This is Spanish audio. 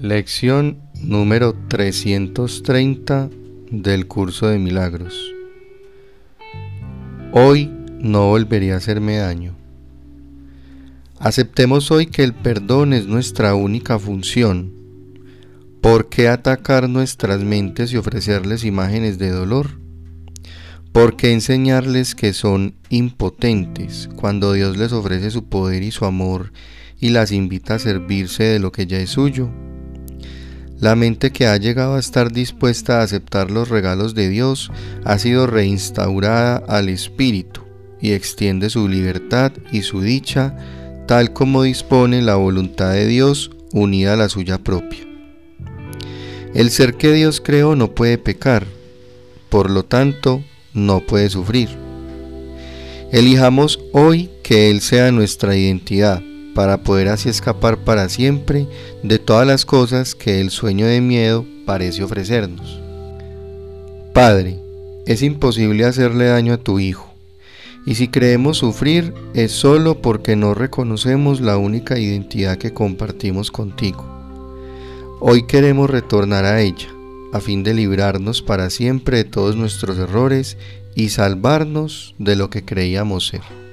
Lección número 330 del curso de milagros. Hoy no volvería a hacerme daño. Aceptemos hoy que el perdón es nuestra única función. ¿Por qué atacar nuestras mentes y ofrecerles imágenes de dolor? ¿Por qué enseñarles que son impotentes cuando Dios les ofrece su poder y su amor y las invita a servirse de lo que ya es suyo? La mente que ha llegado a estar dispuesta a aceptar los regalos de Dios ha sido reinstaurada al Espíritu y extiende su libertad y su dicha tal como dispone la voluntad de Dios unida a la suya propia. El ser que Dios creó no puede pecar, por lo tanto no puede sufrir. Elijamos hoy que Él sea nuestra identidad para poder así escapar para siempre de todas las cosas que el sueño de miedo parece ofrecernos. Padre, es imposible hacerle daño a tu Hijo, y si creemos sufrir es solo porque no reconocemos la única identidad que compartimos contigo. Hoy queremos retornar a ella, a fin de librarnos para siempre de todos nuestros errores y salvarnos de lo que creíamos ser.